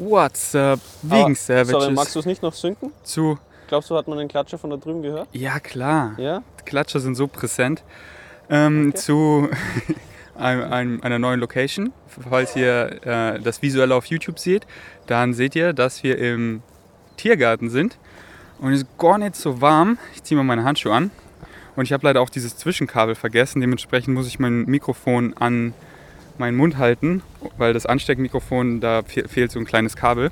What's up, Vegan Aber, Savages? Sorry, magst du es nicht noch synken? zu. Glaubst du, hat man den Klatscher von da drüben gehört? Ja, klar. Ja? Die Klatscher sind so präsent. Ähm, Okay. Zu einem, einem, einer neuen Location. Falls ihr äh, das visuell auf YouTube seht, dann seht ihr, dass wir im Tiergarten sind. Und es ist gar nicht so warm. Ich ziehe mal meine Handschuhe an. Und ich habe leider auch dieses Zwischenkabel vergessen. Dementsprechend muss ich mein Mikrofon an meinen Mund halten, weil das Ansteckmikrofon, da fe- fehlt so ein kleines Kabel.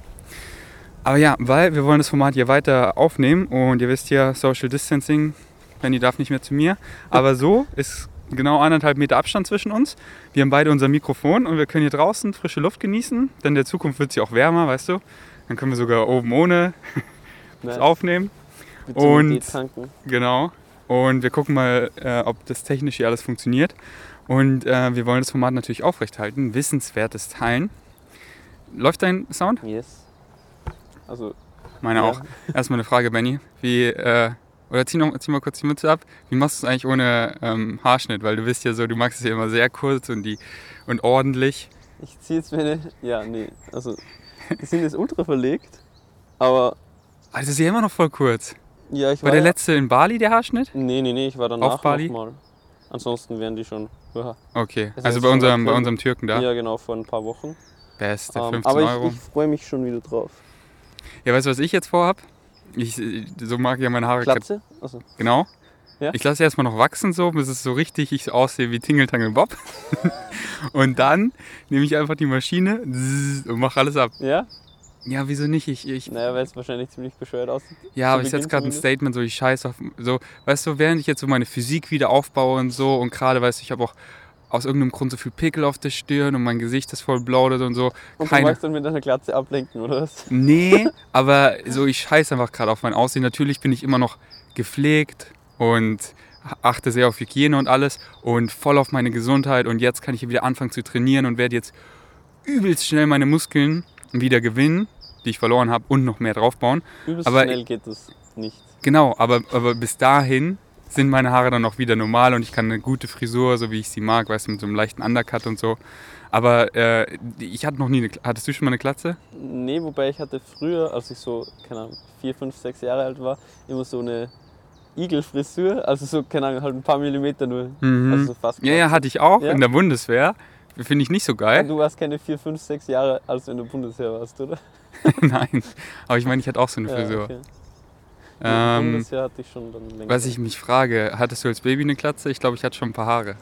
Aber ja, weil wir wollen das Format hier weiter aufnehmen und ihr wisst ja, Social Distancing, Penny darf nicht mehr zu mir. Aber so ist genau anderthalb Meter Abstand zwischen uns. Wir haben beide unser Mikrofon und wir können hier draußen frische Luft genießen, denn in der Zukunft wird sie auch wärmer, weißt du. Dann können wir sogar oben ohne das aufnehmen. Und-. Genau. Und wir gucken mal, äh, ob das technisch hier alles funktioniert. Und äh, wir wollen das Format natürlich aufrechthalten. Wissenswertes Teilen. Läuft dein Sound? Yes. Also, Meine Ja. auch. Erstmal eine Frage, Benny. Wie, äh, oder zieh, noch, zieh mal kurz die Mütze ab. Wie machst du es eigentlich ohne ähm, Haarschnitt? Weil du bist ja so, du magst es ja immer sehr kurz und, die, und ordentlich. ich ziehe jetzt meine. Ja, nee. Also, die sind jetzt ultra verlegt. Aber, Also, das ist ja immer noch voll kurz. ja, ich War war. der ja, letzte in Bali der Haarschnitt? nee, nee, nee, ich war danach Auf Bali? noch mal. Ansonsten wären die schon. Ja, Okay. Das Also ist bei unserem, bei unserem Türken da. ja genau, vor ein paar Wochen. Beste, Ähm, 15 aber ich, Euro. ich freue mich schon wieder drauf. Ja, weißt du, was ich jetzt vorhab? Ich, so mag ich ja meine Haare Glatze? Also, Genau. Ja? Ich lasse erstmal noch wachsen, so, bis es so richtig ich aussehe wie Tingeltangel Bob. und dann nehme ich einfach die Maschine und mache alles ab. ja? Ja, wieso nicht? Ich, ich, Naja, weil es wahrscheinlich ziemlich bescheuert aussieht. ja, aber ich setze gerade ein. Statement, so ich scheiße auf, so, weißt du, während ich jetzt so meine Physik wieder aufbaue und so und gerade, weißt du, ich habe auch aus irgendeinem Grund so viel Pickel auf der Stirn und mein Gesicht ist voll blaudet und so. Und du Keine, magst dann mit deiner Glatze ablenken, oder was? Nee, aber so ich scheiße einfach gerade auf mein Aussehen. Natürlich bin ich immer noch gepflegt und achte sehr auf Hygiene und alles und voll auf meine Gesundheit und jetzt kann ich wieder anfangen zu trainieren und werde jetzt übelst schnell meine Muskeln wieder gewinnen, die ich verloren habe und noch mehr draufbauen. Übelst Aber- schnell geht das nicht. Genau, aber, aber bis dahin sind meine Haare dann auch wieder normal und ich kann eine gute Frisur, so wie ich sie mag, weißt du, mit so einem leichten Undercut und so. Aber äh, ich hatte noch nie eine, hattest du schon mal eine Glatze? Nee, wobei ich hatte früher, als ich so, keine Ahnung, vier, fünf, sechs Jahre alt war, immer so eine Igelfrisur, also so, keine Ahnung, halt ein paar Millimeter nur. Mhm. Also so fast. Ja, ja, hatte ich auch Ja? in der Bundeswehr. Finde ich nicht so geil. Du warst keine vier, fünf, sechs Jahre, als du in der Bundeswehr warst, oder? Nein. Aber ich meine, ich hatte auch so eine Frisur. okay. Ja, Ähm, Bundeswehr hatte ich schon dann länger. was ich mich frage, hattest du als Baby eine Glatze? Ich glaube, ich hatte schon ein paar Haare.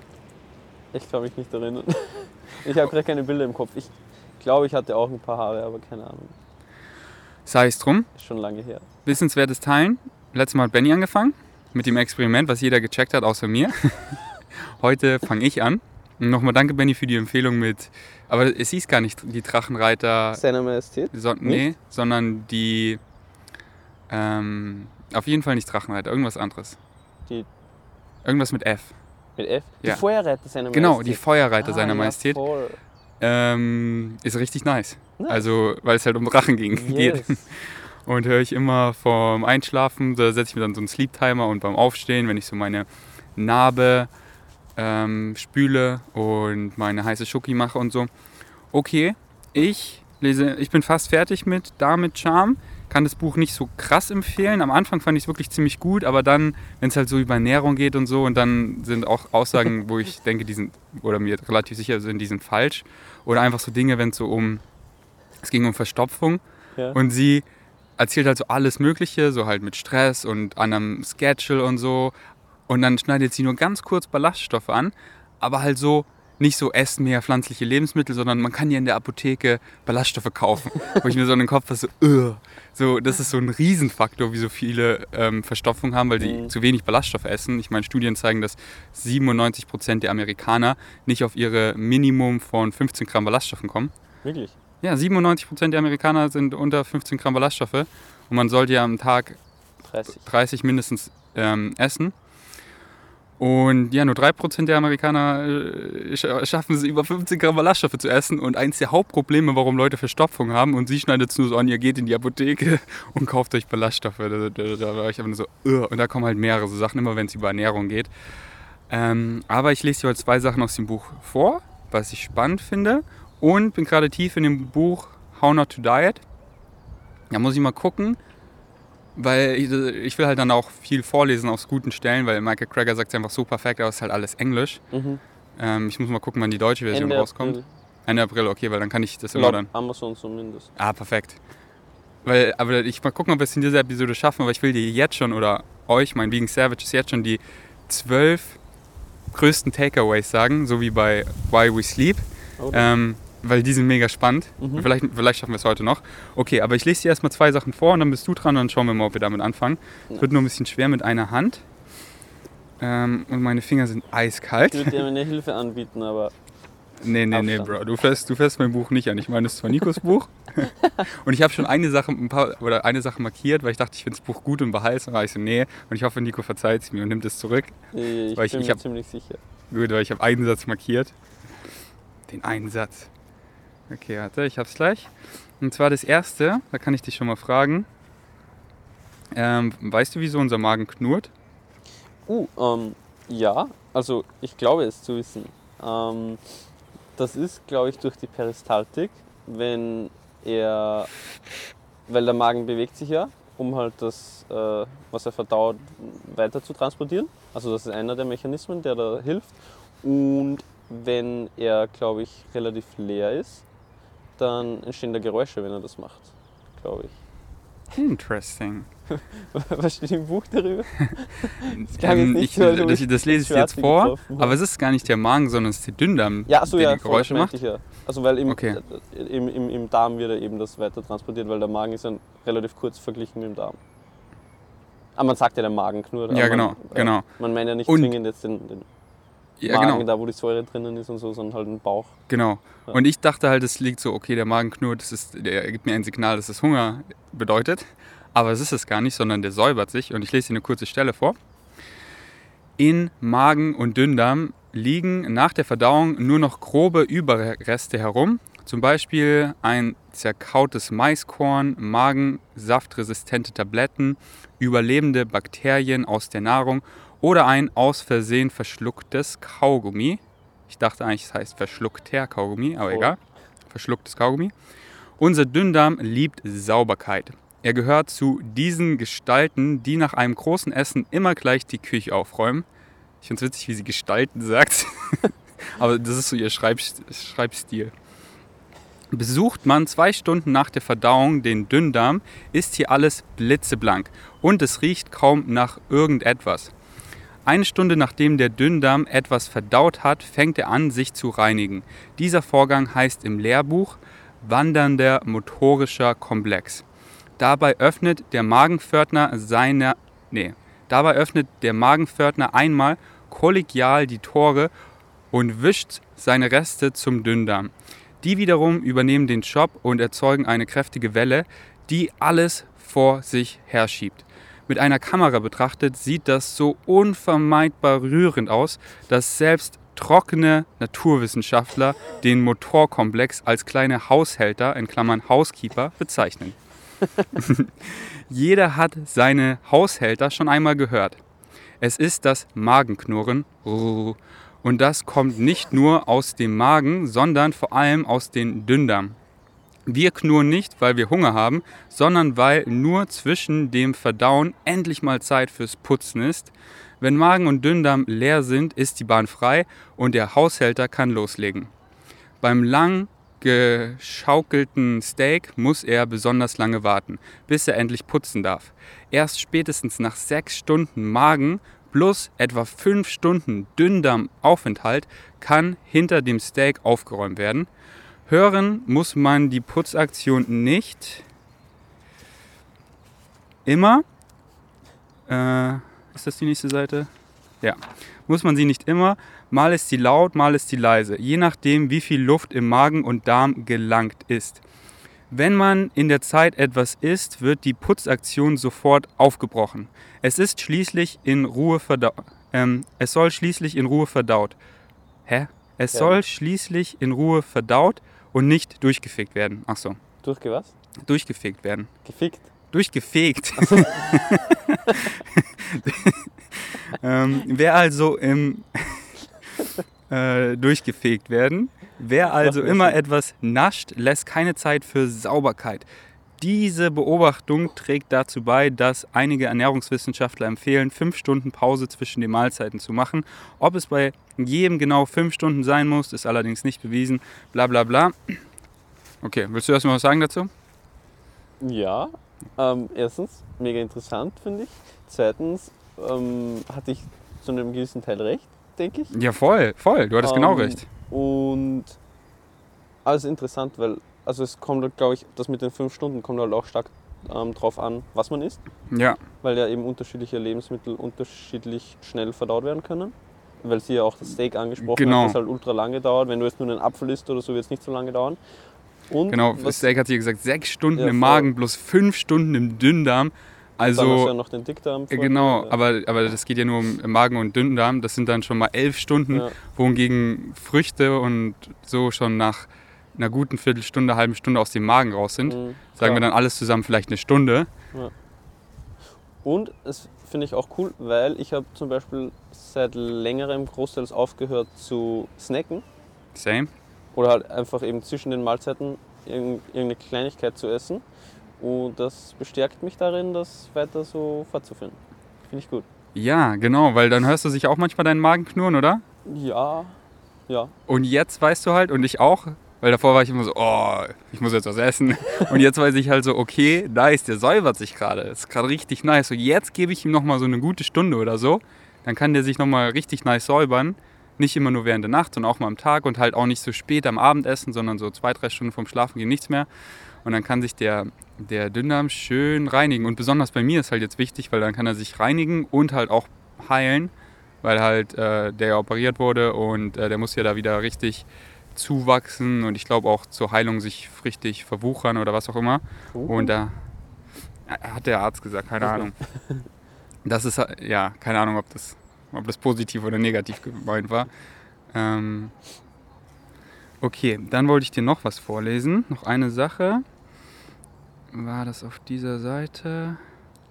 Ich kann mich nicht erinnern. Ich habe gerade keine Bilder im Kopf. Ich glaube, ich hatte auch ein paar Haare, aber keine Ahnung. Sei es drum. Ist schon lange her. Wissenswertes Teilen. Letztes Mal hat Benny angefangen mit dem Experiment, was jeder gecheckt hat, außer mir. Heute fange ich an. Nochmal danke, Benny, für die Empfehlung mit. Aber es hieß gar nicht die Drachenreiter, Seiner Majestät? so, nee, sondern die. Ähm, auf jeden Fall nicht Drachenreiter, irgendwas anderes. Die- Irgendwas mit F. Mit F? Ja. Die Feuerreiter seiner Genau, Majestät. die Feuerreiter Ah, seiner ja, Majestät. voll. Ähm, ist richtig nice. Nice. Also, weil es halt um Drachen ging, geht. Yes. Und höre ich immer vorm Einschlafen, da setze ich mir dann so einen Sleep-Timer und beim Aufstehen, wenn ich so meine Narbe ähm, spüle und meine heiße Schoki mache und so. Okay, ich lese, ich bin fast fertig mit Da mit Charme. Kann das Buch nicht so krass empfehlen. Am Anfang fand ich es wirklich ziemlich gut, aber dann, wenn es halt so über Ernährung geht und so, und dann sind auch Aussagen, wo ich denke, die sind, oder mir relativ sicher sind, die sind falsch. Oder einfach so Dinge, wenn es so um, es ging um Verstopfung. Ja. Und sie erzählt halt so alles Mögliche, so halt mit Stress und an einem Schedule und so. Und dann schneidet sie nur ganz kurz Ballaststoffe an, aber halt so nicht so essen mehr pflanzliche Lebensmittel, sondern man kann ja in der Apotheke Ballaststoffe kaufen. Wo ich mir so in den Kopf fasse, so, so, das ist so ein Riesenfaktor, wie so viele ähm, Verstopfung haben, weil sie Mhm. zu wenig Ballaststoffe essen. Ich meine, Studien zeigen, dass 97 Prozent der Amerikaner nicht auf ihre Minimum von 15 Gramm Ballaststoffen kommen. Wirklich? Ja, 97 Prozent der Amerikaner sind unter 15 Gramm Ballaststoffe und man sollte ja am Tag 30. 30 mindestens ähm, essen. Und ja, nur 3% der Amerikaner äh, sch- schaffen es, über 15 Gramm Ballaststoffe zu essen. Und eins der Hauptprobleme, warum Leute Verstopfung haben, und sie schneidet es nur so an, ihr geht in die Apotheke und kauft euch Ballaststoffe. Da, da, da war ich einfach nur so, "Ugh." und da kommen halt mehrere so Sachen, immer wenn es über Ernährung geht. Ähm, aber ich lese dir heute zwei Sachen aus dem Buch vor, was ich spannend finde. Und bin gerade tief in dem Buch How Not to Diet. Da muss ich mal gucken, weil ich, ich will halt dann auch viel vorlesen aus guten Stellen, weil Michael Crager sagt es einfach so perfekt, aber es ist halt alles Englisch. Mhm. Ähm, ich muss mal gucken, wann die deutsche Version Ende rauskommt. April. Ende April, okay, weil dann kann ich das immer Laut dann. Amazon zumindest. Ah, perfekt. Weil, aber ich mal gucken, ob wir es in dieser Episode schaffen, aber ich will dir jetzt schon oder euch, mein Vegan Savages, jetzt schon die zwölf größten Takeaways sagen, so wie bei Why We Sleep. Oder? Ähm, weil die sind mega spannend. Mhm. Vielleicht, vielleicht schaffen wir es heute noch. Okay, aber ich lese dir erstmal zwei Sachen vor und dann bist du dran und dann schauen wir mal, ob wir damit anfangen. Es wird nur ein bisschen schwer mit einer Hand. Ähm, und meine Finger sind eiskalt. Ich würde dir eine Hilfe anbieten, aber Nee, nee, nee. Bro. Du fährst, du fährst mein Buch nicht an. Ich meine, es ist zwar Nikos Buch. und ich habe schon eine Sache, ein paar, oder eine Sache markiert, weil ich dachte, ich finde das Buch gut und behalte es. Ich so, nee. Und ich hoffe, Nico verzeiht es mir und nimmt es zurück. äh, ich Weil ich- bin ich mir hab- ziemlich sicher. Gut, weil ich habe einen Satz markiert. Den einen Satz. Okay, warte, ich hab's gleich. Und zwar das erste, da kann ich dich schon mal fragen. Ähm, weißt du, wieso unser Magen knurrt? Uh, ähm, ja, also ich glaube es zu wissen. Ähm, das ist, glaube ich, durch die Peristaltik, wenn er, weil der Magen bewegt sich ja, um halt das, äh, was er verdaut, weiter zu transportieren. Also das ist einer der Mechanismen, der da hilft. Und wenn er, glaube ich, relativ leer ist, dann entstehen da Geräusche, wenn er das macht, glaube ich. Interesting. Was steht im Buch darüber? klang Ähm, ich, so, das, ich das lese ich dir jetzt vor, getroffen aber es ist gar nicht der Magen, sondern es ist der Dünndarm, Ja, achso, der ja, die Geräusche das macht. ja. Also weil im, Okay. äh, im, im, im Darm wird er eben das weiter transportiert, weil der Magen ist ja relativ kurz verglichen mit dem Darm. Aber man sagt ja, der Magen knurrt. Ja, genau, man, äh, genau. Man meint ja nicht Und- zwingend jetzt den, den Ja, Magen, genau. da wo die Säure drinnen ist und so, sondern halt den Bauch. Genau. Ja. Und ich dachte halt, es liegt so, okay, der Magen knurrt, das ist, der gibt mir ein Signal, dass es Hunger bedeutet. Aber es ist es gar nicht, sondern der säubert sich. Und ich lese dir eine kurze Stelle vor. In Magen und Dünndarm liegen nach der Verdauung nur noch grobe Überreste herum. Zum Beispiel ein zerkautes Maiskorn, magensaftresistente Tabletten, überlebende Bakterien aus der Nahrung oder ein aus Versehen verschlucktes Kaugummi. Ich dachte eigentlich, es heißt verschluckter Kaugummi, aber Oh. egal. Verschlucktes Kaugummi. Unser Dünndarm liebt Sauberkeit. Er gehört zu diesen Gestalten, die nach einem großen Essen immer gleich die Küche aufräumen. Ich finde es witzig, wie sie Gestalten sagt. aber das ist so ihr Schreib Schreibstil. Besucht man zwei Stunden nach der Verdauung den Dünndarm, ist hier alles blitzeblank und es riecht kaum nach irgendetwas. Eine Stunde nachdem der Dünndarm etwas verdaut hat, fängt er an, sich zu reinigen. Dieser Vorgang heißt im Lehrbuch wandernder motorischer Komplex. Dabei öffnet der Magenpförtner seine, nee, dabei öffnet der Magenpförtner einmal kollegial die Tore und wischt seine Reste zum Dünndarm. Die wiederum übernehmen den Job und erzeugen eine kräftige Welle, die alles vor sich herschiebt. Mit einer Kamera betrachtet sieht das so unvermeidbar rührend aus, dass selbst trockene Naturwissenschaftler den Motorkomplex als kleine Haushälter in Klammern Housekeeper bezeichnen. Jeder hat seine Haushälter schon einmal gehört. Es ist das Magenknurren. Und das kommt nicht nur aus dem Magen, sondern vor allem aus den Dünndarm. Wir knurren nicht, weil wir Hunger haben, sondern weil nur zwischen dem Verdauen endlich mal Zeit fürs Putzen ist. Wenn Magen und Dünndarm leer sind, ist die Bahn frei und der Haushälter kann loslegen. Beim lang geschaukelten Steak muss er besonders lange warten, bis er endlich putzen darf. Erst spätestens nach sechs Stunden Magen plus etwa fünf Stunden Dünndarmaufenthalt kann hinter dem Steak aufgeräumt werden. Hören muss man die Putzaktion nicht immer. Äh, ist das die nächste Seite? Ja. Muss man sie nicht immer. Mal ist sie laut, mal ist sie leise. Je nachdem, wie viel Luft im Magen und Darm gelangt ist. Wenn man in der Zeit etwas isst, wird die Putzaktion sofort aufgebrochen. Es ist schließlich in Ruhe verdaut. Ähm, es soll schließlich in Ruhe verdaut. Hä? Es Ja. soll schließlich in Ruhe verdaut und nicht durchgefegt werden. Ach so, Durchge was? durchgefegt werden. Gefickt. Durchgefegt. ähm, wer also im äh, durchgefegt werden, Wer also immer etwas nascht, lässt keine Zeit für Sauberkeit. Diese Beobachtung trägt dazu bei, dass einige Ernährungswissenschaftler empfehlen, fünf Stunden Pause zwischen den Mahlzeiten zu machen. Ob es bei jedem genau fünf Stunden sein muss, ist allerdings nicht bewiesen. Bla bla bla. Okay, willst du erstmal was sagen dazu? Ja, ähm, erstens, mega interessant, finde ich. Zweitens, ähm, hatte ich zu einem gewissen Teil recht, denke ich. Ja, voll, voll. Du hattest genau Ähm, recht. Und alles interessant, weil also es kommt, halt, glaube ich, das mit den fünf Stunden kommt halt auch stark ähm, drauf an, was man isst, Ja, weil ja eben unterschiedliche Lebensmittel unterschiedlich schnell verdaut werden können. Weil sie ja auch das Steak angesprochen Genau. hat, das halt ultra lange dauert. Wenn du jetzt nur einen Apfel isst oder so, wird es nicht so lange dauern. Und genau. Das Steak hat sie gesagt, sechs Stunden Ja, im. Magen, bloß fünf Stunden im Dünndarm. dann hast du Also, ja noch den Dickdarm. äh, vor genau, dir. aber, aber das geht ja nur um Magen und Dünndarm. Das sind dann schon mal elf Stunden, Ja. wohingegen Früchte und so schon nach einer guten Viertelstunde, halben Stunde aus dem Magen raus sind. Mhm, Sagen wir dann alles zusammen vielleicht eine Stunde. Und es finde ich auch cool, weil ich habe zum Beispiel seit längerem großteils aufgehört zu snacken Same. oder halt einfach eben zwischen den Mahlzeiten irgend- irgendeine Kleinigkeit zu essen. Und das bestärkt mich darin, das weiter so fortzuführen. Finde ich gut. Ja, genau, weil dann hörst du sich auch manchmal deinen Magen knurren, oder? Ja, ja. Und jetzt weißt du halt, und ich auch, weil davor war ich immer so, oh, ich muss jetzt was essen. Und jetzt weiß ich halt so, okay, nice, der säubert sich gerade. Ist gerade richtig nice. So, jetzt gebe ich ihm nochmal so eine gute Stunde oder so. Dann kann der sich nochmal richtig nice säubern. Nicht immer nur während der Nacht, sondern auch mal am Tag und halt auch nicht so spät am Abendessen, sondern so zwei, drei Stunden vorm Schlafen gehen nichts mehr. Und dann kann sich der, der Dünndarm schön reinigen. Und besonders bei mir ist halt jetzt wichtig, weil dann kann er sich reinigen und halt auch heilen, weil halt äh, der ja operiert wurde und äh, der muss ja da wieder richtig zuwachsen und ich glaube auch zur Heilung sich richtig verwuchern oder was auch immer. Und da hat der Arzt gesagt, keine. Ahnung. Das ist, ja, keine Ahnung, ob das, ob das positiv oder negativ gemeint war. Ähm, okay, dann wollte ich dir noch was vorlesen. Noch eine Sache. War das auf dieser Seite?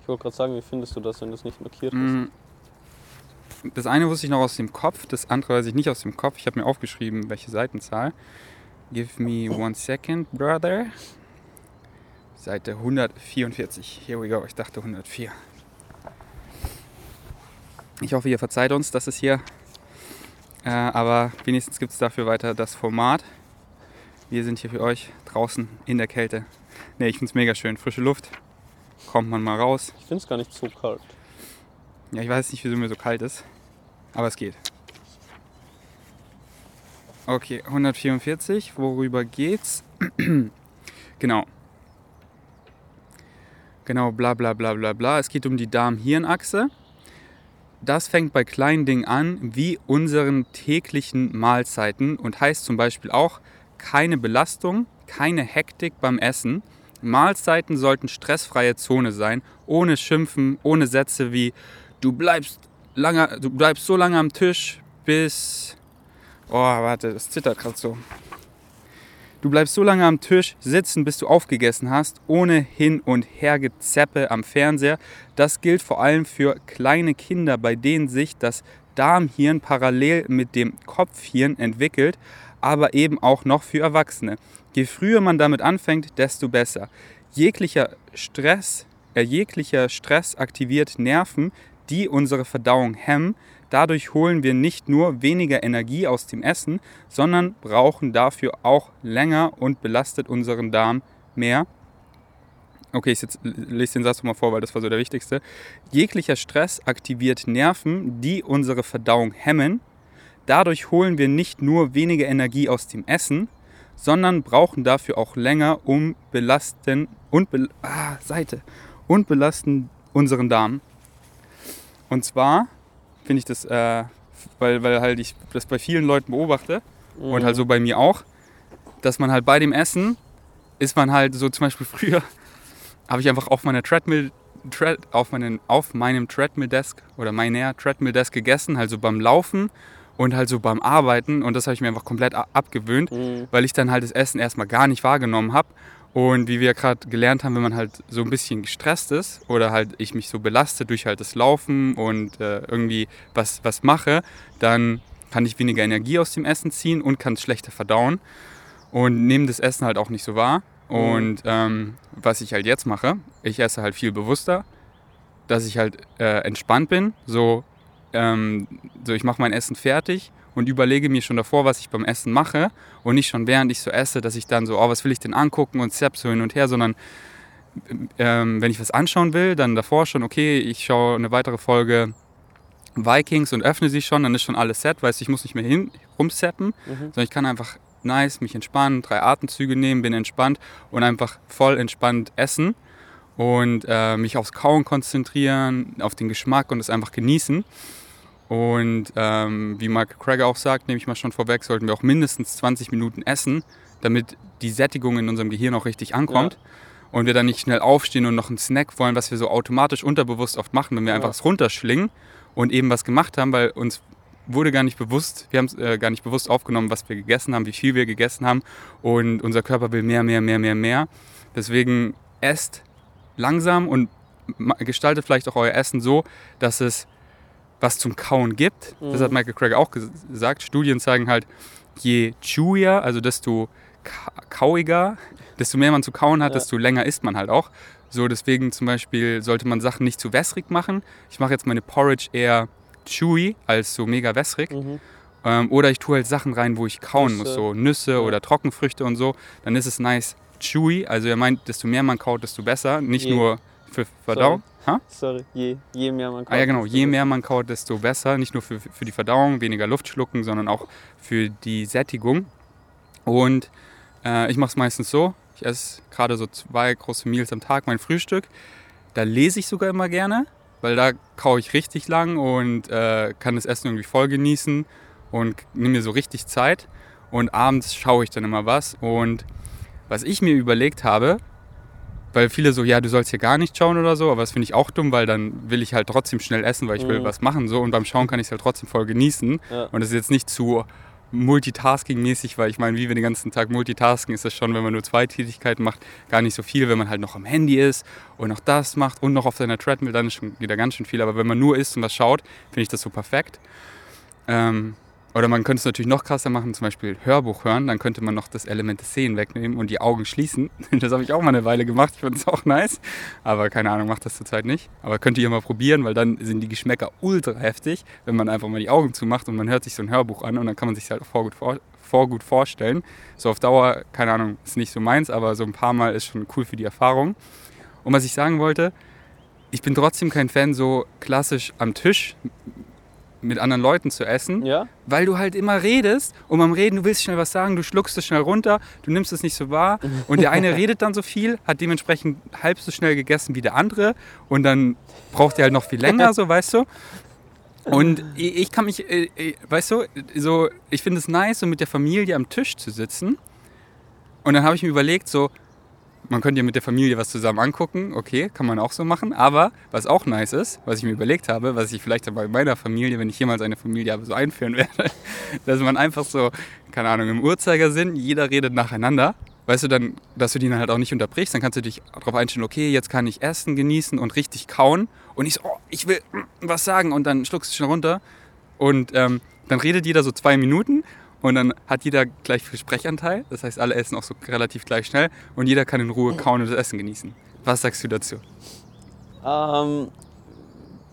Ich wollte gerade sagen, wie findest du das, wenn du es nicht markiert hast? Das eine wusste ich noch aus dem Kopf, das andere weiß ich nicht aus dem Kopf. Ich habe mir aufgeschrieben, welche Seitenzahl. Give me one second, brother. Seite 144. Here we go. Ich dachte 104. Ich hoffe, ihr verzeiht uns, das ist hier. Äh, aber wenigstens gibt es dafür weiter das Format. Wir sind hier für euch draußen in der Kälte. Ne, ich finde es mega schön. Frische Luft. Kommt man mal raus. Ich finde es gar nicht so kalt. Ja, ich weiß nicht, wieso mir so kalt ist. Aber es geht. Okay, 144. Worüber geht's? genau. Genau, bla bla bla bla bla. Es geht um die Darm-Hirn-Achse. Das fängt bei kleinen Dingen an, wie unseren täglichen Mahlzeiten und heißt zum Beispiel auch keine Belastung, keine Hektik beim Essen. Mahlzeiten sollten stressfreie Zone sein, ohne Schimpfen, ohne Sätze wie du bleibst lange, du bleibst so lange am Tisch, bis oh warte, das zittert gerade so. Du bleibst so lange am Tisch sitzen, bis du aufgegessen hast, ohne Hin- und Hergezeppe am Fernseher. Das gilt vor allem für kleine Kinder, bei denen sich das Darmhirn parallel mit dem Kopfhirn entwickelt, aber eben auch noch für Erwachsene. Je früher man damit anfängt, desto besser. Jeglicher Stress, äh, jeglicher Stress aktiviert Nerven, die unsere Verdauung hemmen. Dadurch holen wir nicht nur weniger Energie aus dem Essen, sondern brauchen dafür auch länger und belastet unseren Darm mehr. Okay, ich jetzt, lese den Satz nochmal vor, weil das war so der wichtigste. Jeglicher Stress aktiviert Nerven, die unsere Verdauung hemmen. Dadurch holen wir nicht nur weniger Energie aus dem Essen, sondern brauchen dafür auch länger, um belasten und bel ah, Seite und belasten unseren Darm. Und zwar finde ich das, äh, weil, weil halt ich das bei vielen Leuten beobachte und Mhm. halt so bei mir auch, dass man halt bei dem Essen ist man halt so zum Beispiel früher habe ich einfach auf meiner Treadmill Tread, auf, meinen, auf meinem Treadmill Desk oder meiner Treadmill Desk gegessen, halt so beim Laufen und halt so beim Arbeiten und das habe ich mir einfach komplett abgewöhnt, Mhm. weil ich dann halt das Essen erstmal gar nicht wahrgenommen habe. Und wie wir gerade gelernt haben, wenn man halt so ein bisschen gestresst ist oder halt ich mich so belaste durch halt das Laufen und äh, irgendwie was, was mache, dann kann ich weniger Energie aus dem Essen ziehen und kann es schlechter verdauen und nehme das Essen halt auch nicht so wahr. Mhm. Und ähm, was ich halt jetzt mache, ich esse halt viel bewusster, dass ich halt äh, entspannt bin. So, ähm, so ich mache mein Essen fertig und überlege mir schon davor, was ich beim Essen mache und nicht schon während ich so esse, dass ich dann so, oh, was will ich denn angucken und zapp so hin und her, sondern ähm, wenn ich was anschauen will, dann davor schon, okay, ich schaue eine weitere Folge Vikings und öffne sie schon, dann ist schon alles set, weißt du, ich muss nicht mehr hin rumzappen, Mhm. sondern ich kann einfach nice mich entspannen, drei Atemzüge nehmen, bin entspannt und einfach voll entspannt essen und äh, mich aufs Kauen konzentrieren, auf den Geschmack und es einfach genießen. Und ähm, wie Michael Craig auch sagt, nehme ich mal schon vorweg, sollten wir auch mindestens 20 Minuten essen, damit die Sättigung in unserem Gehirn auch richtig ankommt. Und wir dann nicht schnell aufstehen und noch einen Snack wollen, was wir so automatisch unterbewusst oft machen, wenn wir Ja. einfach es runterschlingen und eben was gemacht haben, weil uns wurde gar nicht bewusst, wir haben es äh, gar nicht bewusst aufgenommen, was wir gegessen haben, wie viel wir gegessen haben und unser Körper will mehr, mehr, mehr, mehr, mehr. Deswegen esst langsam und gestaltet vielleicht auch euer Essen so, dass es was zum Kauen gibt. Das Mhm. hat Michael Craig auch ges- gesagt. Studien zeigen halt, je chewier, also desto ka kauiger, desto mehr man zu kauen hat, Ja. desto länger isst man halt auch. So, deswegen zum Beispiel sollte man Sachen nicht zu wässrig machen. Ich mache jetzt meine Porridge eher chewy als so mega wässrig. Mhm. Ähm, oder ich tue halt Sachen rein, wo ich kauen muss, Nüsse. so Nüsse Ja. oder Trockenfrüchte und so. Dann ist es nice chewy. Also er meint, desto mehr man kaut, desto besser. Nicht Je. nur für Verdauung. Ha? Sorry, je, je mehr man Ah ja, genau. Je mehr man kaut, desto besser. Nicht nur für, für die Verdauung, weniger Luft schlucken, sondern auch für die Sättigung. Und äh, ich mache es meistens so. Ich esse gerade so zwei große Meals am Tag, mein Frühstück. Da lese ich sogar immer gerne, weil da kaue ich richtig lang und äh, kann das Essen irgendwie voll genießen und nehme mir so richtig Zeit. Und abends schaue ich dann immer was. Und was ich mir überlegt habe, weil viele so, ja, du sollst hier gar nicht schauen oder so, aber das finde ich auch dumm, weil dann will ich halt trotzdem schnell essen, weil ich will Mhm. was machen so und beim Schauen kann ich es halt trotzdem voll genießen. Ja. Und es ist jetzt nicht zu Multitasking-mäßig, weil ich meine, wie wir den ganzen Tag multitasken, ist das schon, wenn man nur zwei Tätigkeiten macht, gar nicht so viel. Wenn man halt noch am Handy ist und noch das macht und noch auf seiner Treadmill, dann ist schon wieder ganz schön viel. Aber wenn man nur isst und was schaut, finde ich das so perfekt. Ähm, oder man könnte es natürlich noch krasser machen, zum Beispiel Hörbuch hören, dann könnte man noch das Element des Sehen wegnehmen und die Augen schließen. Das habe ich auch mal eine Weile gemacht, ich finde es auch nice. Aber keine Ahnung, macht das zurzeit nicht. Aber könnt ihr mal probieren, weil dann sind die Geschmäcker ultra heftig, wenn man einfach mal die Augen zumacht und man hört sich so ein Hörbuch an und dann kann man sich halt vorgut, vor, vorgut vorstellen. So auf Dauer, keine Ahnung, ist nicht so meins, aber so ein paar Mal ist schon cool für die Erfahrung. Und was ich sagen wollte, ich bin trotzdem kein Fan, so klassisch am Tisch mit anderen Leuten zu essen, Ja? weil du halt immer redest und beim Reden, du willst schnell was sagen, du schluckst es schnell runter, du nimmst es nicht so wahr und der eine redet dann so viel, hat dementsprechend halb so schnell gegessen wie der andere und dann braucht er halt noch viel länger, so weißt du. Und ich kann mich, äh, äh, weißt du, so, ich finde es nice, so mit der Familie am Tisch zu sitzen. Und dann habe ich mir überlegt, so, man könnte ja mit der Familie was zusammen angucken, okay, kann man auch so machen. Aber was auch nice ist, was ich mir überlegt habe, was ich vielleicht bei meiner Familie, wenn ich jemals eine Familie habe, so einführen werde, dass man einfach so, keine Ahnung, im Uhrzeigersinn, jeder redet nacheinander. Weißt du, dann, dass du die dann halt auch nicht unterbrichst, dann kannst du dich darauf einstellen, okay, jetzt kann ich essen, genießen und richtig kauen. Und ich so, oh, ich will mm, was sagen und dann schluckst du schnell runter. Und ähm, dann redet jeder so zwei Minuten und dann hat jeder gleich viel Sprechanteil. Das heißt, alle essen auch so relativ gleich schnell und jeder kann in Ruhe kauen und das Essen genießen. Was sagst du dazu? Ähm,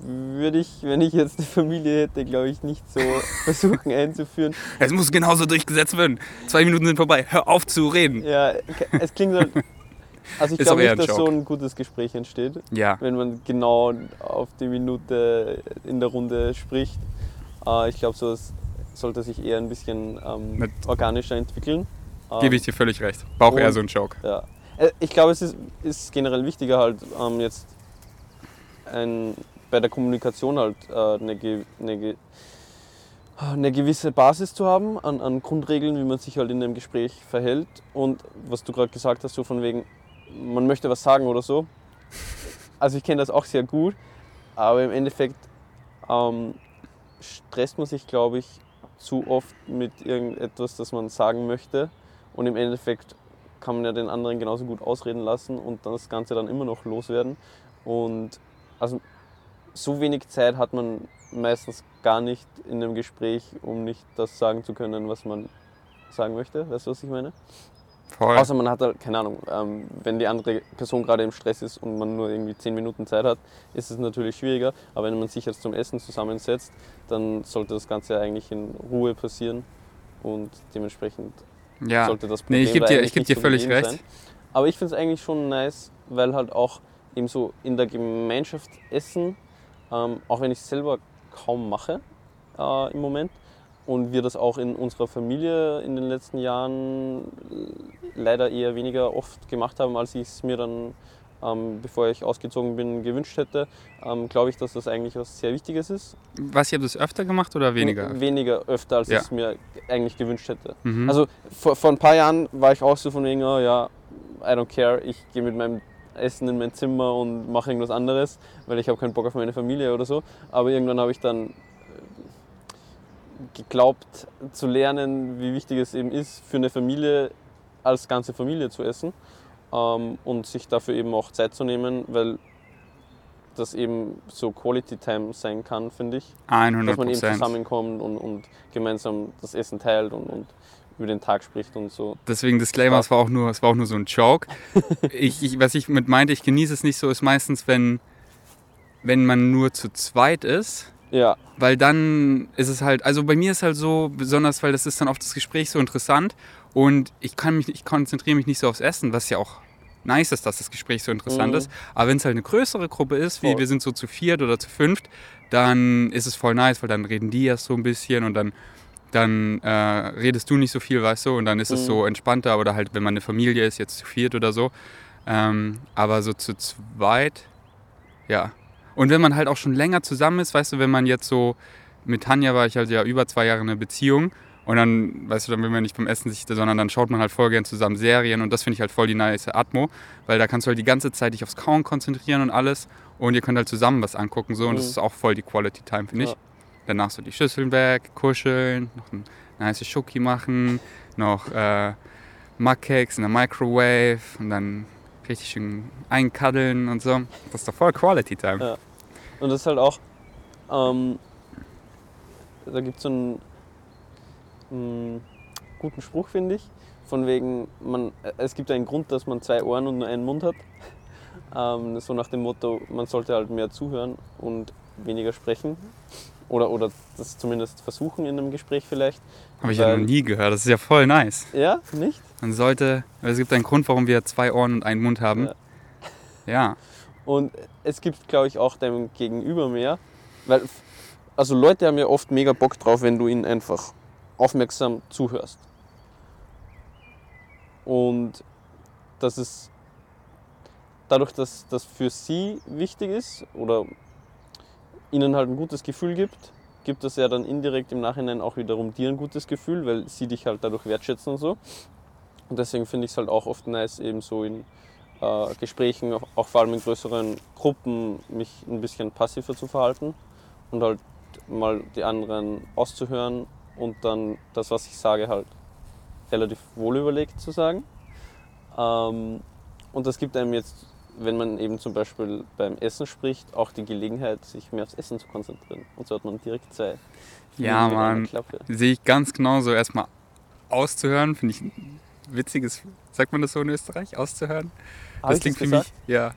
würde ich, wenn ich jetzt eine Familie hätte, glaube ich, nicht so versuchen einzuführen. Es muss genauso durchgesetzt werden. Zwei Minuten sind vorbei. Hör auf zu reden. Ja, es klingt halt. Also ich Ist glaube nicht, dass so ein gutes Gespräch entsteht, Ja. wenn man genau auf die Minute in der Runde spricht. Äh, ich glaube, so es sollte sich eher ein bisschen ähm, organischer entwickeln. Ähm, Gebe ich dir völlig recht. War auch eher so ein Joke. Ja. Äh, Ich glaube, es ist, ist generell wichtiger, halt ähm, jetzt ein, bei der Kommunikation halt äh, eine, eine gewisse Basis zu haben an, an Grundregeln, wie man sich halt in einem Gespräch verhält. Und was du gerade gesagt hast, so von wegen, man möchte was sagen oder so. Also ich kenne das auch sehr gut, aber im Endeffekt ähm, stresst man sich, glaube ich, zu oft mit irgendetwas, das man sagen möchte. Und im Endeffekt kann man ja den anderen genauso gut ausreden lassen und das Ganze dann immer noch loswerden. Und also so wenig Zeit hat man meistens gar nicht in einem Gespräch, um nicht das sagen zu können, was man sagen möchte. Weißt du, was ich meine? Voll. Außer man hat halt, keine Ahnung, ähm, wenn die andere Person gerade im Stress ist und man nur irgendwie 10 Minuten Zeit hat, ist es natürlich schwieriger. Aber wenn man sich jetzt zum Essen zusammensetzt, dann sollte das Ganze eigentlich in Ruhe passieren und dementsprechend ja. sollte das Nee, Problem ich geb da dir- ich geb dir völlig recht. Sein. Aber ich finde es eigentlich schon nice, weil halt auch eben so in der Gemeinschaft essen, ähm, auch wenn ich selber kaum mache äh, im Moment und wir das auch in unserer Familie in den letzten Jahren leider eher weniger oft gemacht haben, als ich es mir dann, ähm, bevor ich ausgezogen bin, gewünscht hätte, ähm, glaube ich, dass das eigentlich was sehr Wichtiges ist. Was, ihr habt das öfter gemacht oder weniger? Weniger öfter, als Ja. ich es mir eigentlich gewünscht hätte. Mhm. Also vor, vor ein paar Jahren war ich auch so von wegen, oh, ja, I don't care, ich gehe mit meinem Essen in mein Zimmer und mache irgendwas anderes, weil ich habe keinen Bock auf meine Familie oder so. Aber irgendwann habe ich dann äh, geglaubt zu lernen, wie wichtig es eben ist, für eine Familie als ganze Familie zu essen ähm, und sich dafür eben auch Zeit zu nehmen, weil das eben so Quality Time sein kann, finde ich. 100 Dass man eben zusammenkommt und, und gemeinsam das Essen teilt und, und über den Tag spricht und so. Deswegen Disclaimer, es war auch nur, es war auch nur so ein Joke. ich, ich, was ich mit meinte, ich genieße es nicht so, ist meistens, wenn, wenn man nur zu zweit ist. Ja, Weil dann ist es halt, also bei mir ist halt so, besonders weil das ist dann oft das Gespräch so interessant und ich kann mich, ich konzentriere mich nicht so aufs Essen, was ja auch nice ist, dass das Gespräch so interessant Mhm. ist. Aber wenn es halt eine größere Gruppe ist, wie Voll. wir sind so zu viert oder zu fünft, dann ist es voll nice, weil dann reden die erst so ein bisschen und dann, dann äh, redest du nicht so viel, weißt du, und dann ist es Mhm. so entspannter oder halt, wenn man eine Familie ist, jetzt zu viert oder so. Ähm, aber so zu zweit, ja. Und wenn man halt auch schon länger zusammen ist, weißt du, wenn man jetzt so, mit Tanja war ich halt ja über zwei Jahre in einer Beziehung und dann, weißt du, dann will man nicht beim Essen sich, sondern dann schaut man halt voll gern zusammen Serien und das finde ich halt voll die nice Atmo, weil da kannst du halt die ganze Zeit dich aufs Kauen konzentrieren und alles und ihr könnt halt zusammen was angucken so und das Mhm. ist auch voll die Quality Time, finde ich. Ja. Danach so die Schüsseln weg, kuscheln, noch ein nice Schoki machen, noch äh, Mudcakes in der Microwave und dann richtig schön einkaddeln und so. Das ist doch voll Quality Time. Ja. Und das ist halt auch, ähm, da gibt es so einen, einen guten Spruch, finde ich, von wegen, man, es gibt einen Grund, dass man zwei Ohren und nur einen Mund hat. Ähm, so nach dem Motto, man sollte halt mehr zuhören und weniger sprechen. Oder, oder das zumindest versuchen in einem Gespräch vielleicht. Habe ich ja noch nie gehört. Das ist ja voll nice. Ja, nicht? Man sollte, es gibt einen Grund, warum wir zwei Ohren und einen Mund haben. Ja. Ja. Und es gibt, glaube ich, auch deinem Gegenüber mehr. Weil, also Leute haben ja oft mega Bock drauf, wenn du ihnen einfach aufmerksam zuhörst. Und das ist dadurch, dass das für sie wichtig ist oder ihnen halt ein gutes Gefühl gibt, gibt das ja dann indirekt im Nachhinein auch wiederum dir ein gutes Gefühl, weil sie dich halt dadurch wertschätzen und so. Und deswegen finde ich es halt auch oft nice, eben so in äh, Gesprächen, auch, auch vor allem in größeren Gruppen, mich ein bisschen passiver zu verhalten und halt mal die anderen auszuhören und dann das, was ich sage, halt relativ wohlüberlegt zu sagen. Ähm, und das gibt einem jetzt, wenn man eben zum Beispiel beim Essen spricht, auch die Gelegenheit, sich mehr aufs Essen zu konzentrieren. Und so hat man direkt zwei. Ja, Mann. Sehe ich ganz genauso. Erstmal auszuhören, finde ich ein witziges, sagt man das so in Österreich? Auszuhören? Hab das klingt für gesagt? mich, ja.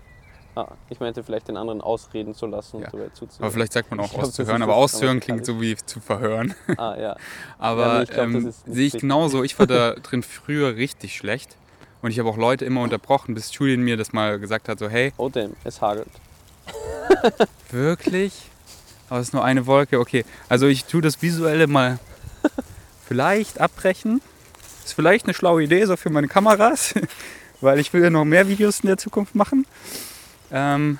Ah, ich meinte vielleicht den anderen ausreden zu lassen Ja. und dabei zuzuhören. Aber vielleicht sagt man auch glaub, das auszuhören. Aber das auszuhören klingt so wie zu verhören. Ah, ja. Aber Ja, nee, das ähm, sehe ich genauso. Ich war da drin früher richtig schlecht. Und ich habe auch Leute immer unterbrochen, bis Julian mir das mal gesagt hat, so hey, Oh damn, es hagelt. Wirklich? Aber es ist nur eine Wolke. Okay, also ich tue das Visuelle mal vielleicht abbrechen. Ist vielleicht eine schlaue Idee so für meine Kameras, weil ich will ja noch mehr Videos in der Zukunft machen. Ähm,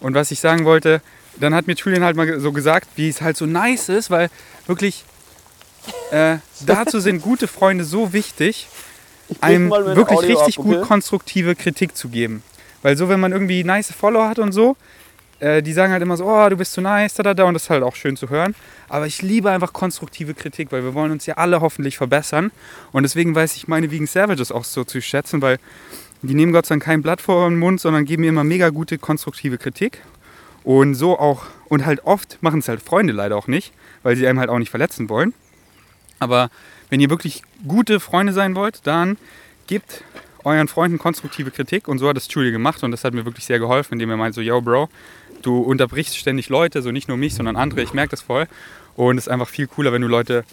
und was ich sagen wollte, dann hat mir Julian halt mal so gesagt, wie es halt so nice ist, weil wirklich äh, dazu sind gute Freunde so wichtig, einem wirklich Audio richtig ab, gut okay? konstruktive Kritik zu geben. Weil so, wenn man irgendwie nice Follower hat und so, äh, die sagen halt immer so, oh, du bist zu nice, da, da, da, und das ist halt auch schön zu hören. Aber ich liebe einfach konstruktive Kritik, weil wir wollen uns ja alle hoffentlich verbessern. Und deswegen weiß ich meine Vegan Savages auch so zu schätzen, weil die nehmen Gott sei Dank kein Blatt vor den Mund, sondern geben mir immer mega gute konstruktive Kritik. Und so auch, und halt oft machen es halt Freunde leider auch nicht, weil sie einem halt auch nicht verletzen wollen. Aber wenn ihr wirklich gute Freunde sein wollt, dann gebt euren Freunden konstruktive Kritik. Und so hat es Julie gemacht und das hat mir wirklich sehr geholfen, indem er meint so, yo Bro, du unterbrichst ständig Leute, so nicht nur mich, sondern andere, ich merke das voll. Und es ist einfach viel cooler, wenn du Leute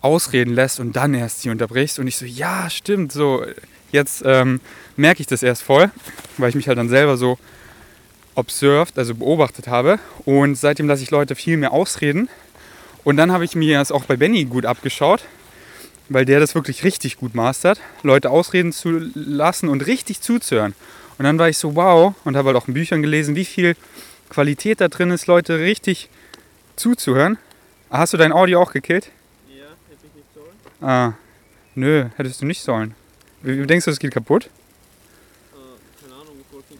ausreden lässt und dann erst sie unterbrichst. Und ich so, ja, stimmt, so, jetzt ähm, merke ich das erst voll, weil ich mich halt dann selber so observed, also beobachtet habe. Und seitdem lasse ich Leute viel mehr ausreden. Und dann habe ich mir das auch bei Benny gut abgeschaut, weil der das wirklich richtig gut mastert, Leute ausreden zu lassen und richtig zuzuhören. Und dann war ich so, wow, und habe halt auch in Büchern gelesen, wie viel Qualität da drin ist, Leute richtig zuzuhören. Hast du dein Audio auch gekillt? Ja, hätte ich nicht sollen. Ah, nö, hättest du nicht sollen. Wie, wie denkst du, es geht kaputt? Äh, keine Ahnung, ich wollte.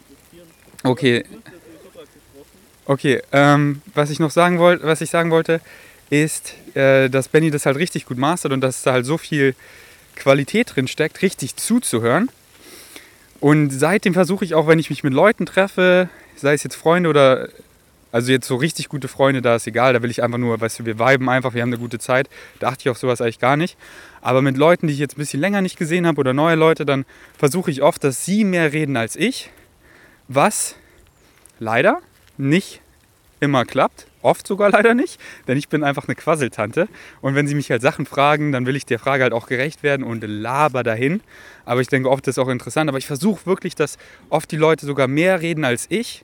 Okay, sowieso gerade gesprochen. okay. Ähm, was ich noch sagen wollte, was ich sagen wollte, ist, äh, dass Benny das halt richtig gut mastert und dass da halt so viel Qualität drin steckt, richtig zuzuhören. Und seitdem versuche ich auch, wenn ich mich mit Leuten treffe, sei es jetzt Freunde oder also jetzt so richtig gute Freunde, da ist egal, da will ich einfach nur, weißt du, wir viben einfach, wir haben eine gute Zeit. Da achte ich auf sowas eigentlich gar nicht. Aber mit Leuten, die ich jetzt ein bisschen länger nicht gesehen habe oder neue Leute, dann versuche ich oft, dass sie mehr reden als ich. Was leider nicht immer klappt. Oft sogar leider nicht, denn ich bin einfach eine Quasseltante. Und wenn sie mich halt Sachen fragen, dann will ich der Frage halt auch gerecht werden und laber dahin. Aber ich denke, oft ist es auch interessant. Aber ich versuche wirklich, dass oft die Leute sogar mehr reden als ich.